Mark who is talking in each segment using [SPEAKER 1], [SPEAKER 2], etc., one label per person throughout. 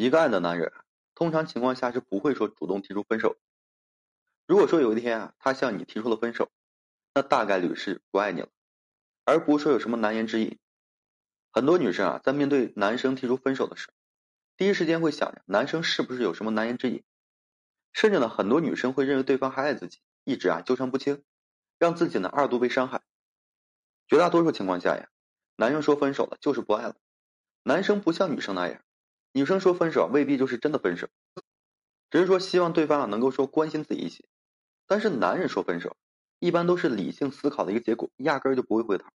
[SPEAKER 1] 一个爱的男人，通常情况下是不会说主动提出分手。如果说有一天啊，他向你提出了分手，那大概率是不爱你了，而不是说有什么难言之隐。很多女生啊，在面对男生提出分手的时候，第一时间会想着男生是不是有什么难言之隐，甚至呢，很多女生会认为对方还爱自己，一直啊纠缠不清，让自己呢二度被伤害。绝大多数情况下呀，男生说分手了就是不爱了。男生不像女生那样。女生说分手未必就是真的分手，只是说希望对方啊能够说关心自己一些。但是男人说分手，一般都是理性思考的一个结果，压根儿就不会回头。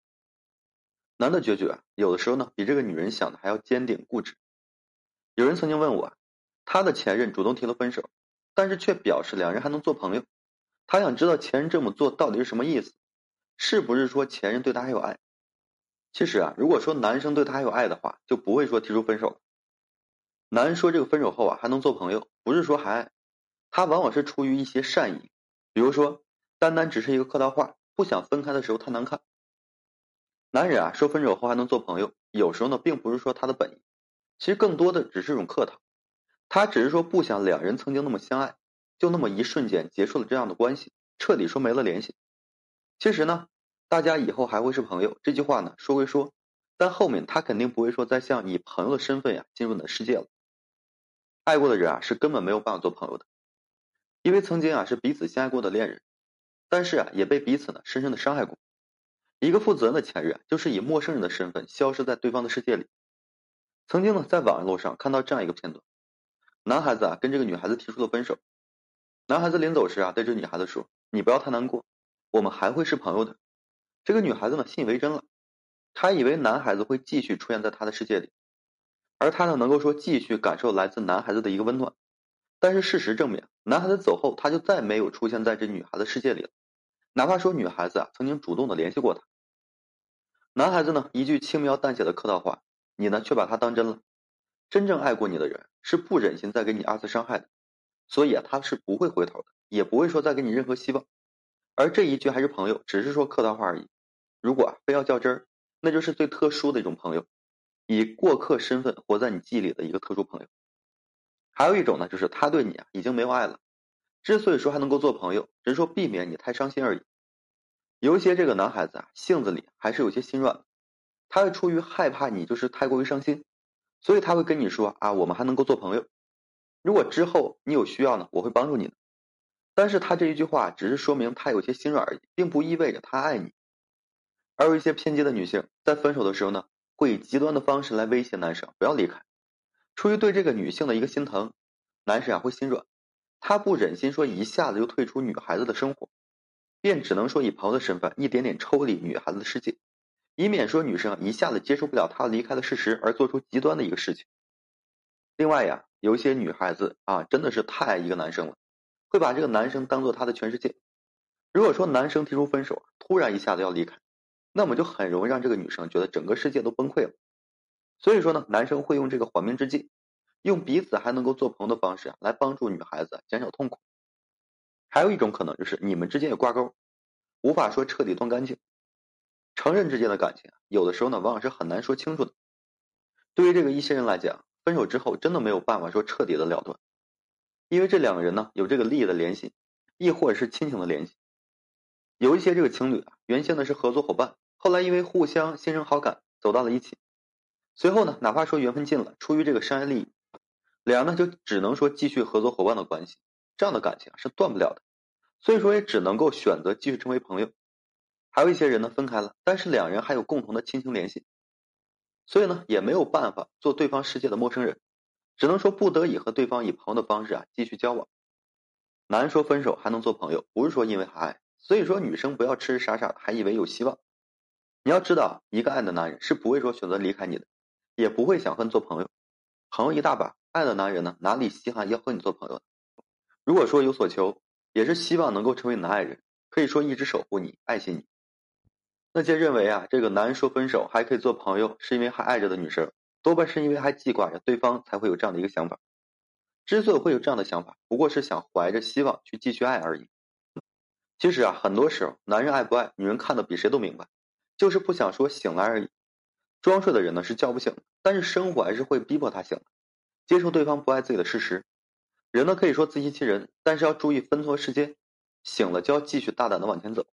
[SPEAKER 1] 男的决绝，有的时候呢比这个女人想的还要坚定固执。有人曾经问我，他的前任主动提了分手，但是却表示两人还能做朋友。他想知道前任这么做到底是什么意思，是不是说前任对他还有爱？其实啊，如果说男生对他还有爱的话，就不会说提出分手了。男人说这个分手后啊还能做朋友，不是说还爱，他往往是出于一些善意，比如说单单只是一个客套话，不想分开的时候太难看。男人啊说分手后还能做朋友，有时候呢并不是说他的本意，其实更多的只是一种客套，他只是说不想两人曾经那么相爱，就那么一瞬间结束了这样的关系，彻底说没了联系。其实呢，大家以后还会是朋友，这句话呢说归说，但后面他肯定不会说再像以朋友的身份呀进入你的世界了。爱过的人啊，是根本没有办法做朋友的，因为曾经啊是彼此相爱过的恋人，但是啊也被彼此呢深深的伤害过。一个负责任的前任，就是以陌生人的身份消失在对方的世界里。曾经呢在网络上看到这样一个片段：男孩子啊跟这个女孩子提出了分手，男孩子临走时啊对这女孩子说：“你不要太难过，我们还会是朋友的。”这个女孩子呢信以为真了，她以为男孩子会继续出现在她的世界里。而他呢，能够说继续感受来自男孩子的一个温暖，但是事实证明，男孩子走后，他就再没有出现在这女孩子世界里了。哪怕说女孩子啊曾经主动的联系过他，男孩子呢一句轻描淡写的客套话，你呢却把他当真了。真正爱过你的人是不忍心再给你二次伤害的，所以啊他是不会回头的，也不会说再给你任何希望。而这一句还是朋友，只是说客套话而已。如果啊非要较真儿，那就是最特殊的一种朋友。以过客身份活在你记忆里的一个特殊朋友，还有一种呢，就是他对你啊已经没有爱了。之所以说还能够做朋友，只是说避免你太伤心而已。有一些这个男孩子啊，性子里还是有些心软，他会出于害怕你就是太过于伤心，所以他会跟你说啊，我们还能够做朋友。如果之后你有需要呢，我会帮助你的。但是他这一句话只是说明他有些心软而已，并不意味着他爱你。而有一些偏激的女性在分手的时候呢。会以极端的方式来威胁男生不要离开，出于对这个女性的一个心疼，男生啊会心软，他不忍心说一下子就退出女孩子的生活，便只能说以朋友的身份一点点抽离女孩子的世界，以免说女生一下子接受不了他离开的事实而做出极端的一个事情。另外呀，有一些女孩子啊真的是太爱一个男生了，会把这个男生当做她的全世界。如果说男生提出分手，突然一下子要离开。那么就很容易让这个女生觉得整个世界都崩溃了，所以说呢，男生会用这个缓兵之计，用彼此还能够做朋友的方式啊，来帮助女孩子减少痛苦。还有一种可能就是你们之间有挂钩，无法说彻底断干净。成人之间的感情，有的时候呢，往往是很难说清楚的。对于这个一些人来讲，分手之后真的没有办法说彻底的了断，因为这两个人呢，有这个利益的联系，亦或者是亲情的联系。有一些这个情侣啊，原先呢是合作伙伴。后来因为互相心生好感，走到了一起。随后呢，哪怕说缘分尽了，出于这个商业利益，两人呢就只能说继续合作伙伴的关系，这样的感情是断不了的。所以说也只能够选择继续成为朋友。还有一些人呢分开了，但是两人还有共同的亲情联系，所以呢也没有办法做对方世界的陌生人，只能说不得已和对方以朋友的方式啊继续交往。男说分手还能做朋友，不是说因为还爱，所以说女生不要痴痴傻傻的还以为有希望。你要知道，一个爱的男人是不会说选择离开你的，也不会想和你做朋友。朋友一大把，爱的男人呢，哪里稀罕要和你做朋友？如果说有所求，也是希望能够成为你的爱人，可以说一直守护你、爱惜你。那些认为啊，这个男人说分手还可以做朋友，是因为还爱着的女生，多半是因为还记挂着对方，才会有这样的一个想法。之所以会有这样的想法，不过是想怀着希望去继续爱而已。其实啊，很多时候，男人爱不爱，女人看得比谁都明白。就是不想说醒来而已，装睡的人呢是叫不醒，但是生活还是会逼迫他醒。接受对方不爱自己的事实。人呢可以说自欺欺人，但是要注意分错时间。醒了就要继续大胆的往前走。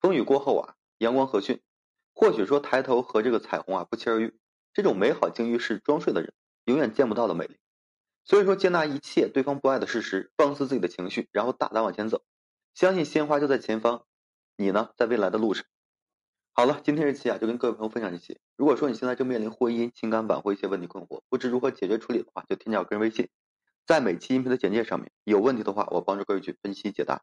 [SPEAKER 1] 风雨过后啊，阳光和煦。或许说抬头和这个彩虹啊不期而遇，这种美好境遇是装睡的人永远见不到的美丽。所以说接纳一切对方不爱的事实，放肆自己的情绪，然后大胆往前走，相信鲜花就在前方，你呢在未来的路上。好了，今天这期啊就跟各位朋友分享这些。如果说你现在正面临婚姻、情感挽回一些问题困惑，不知如何解决处理的话，就添加我个人微信，在每期音频的简介上面，有问题的话我帮助各位去分析解答。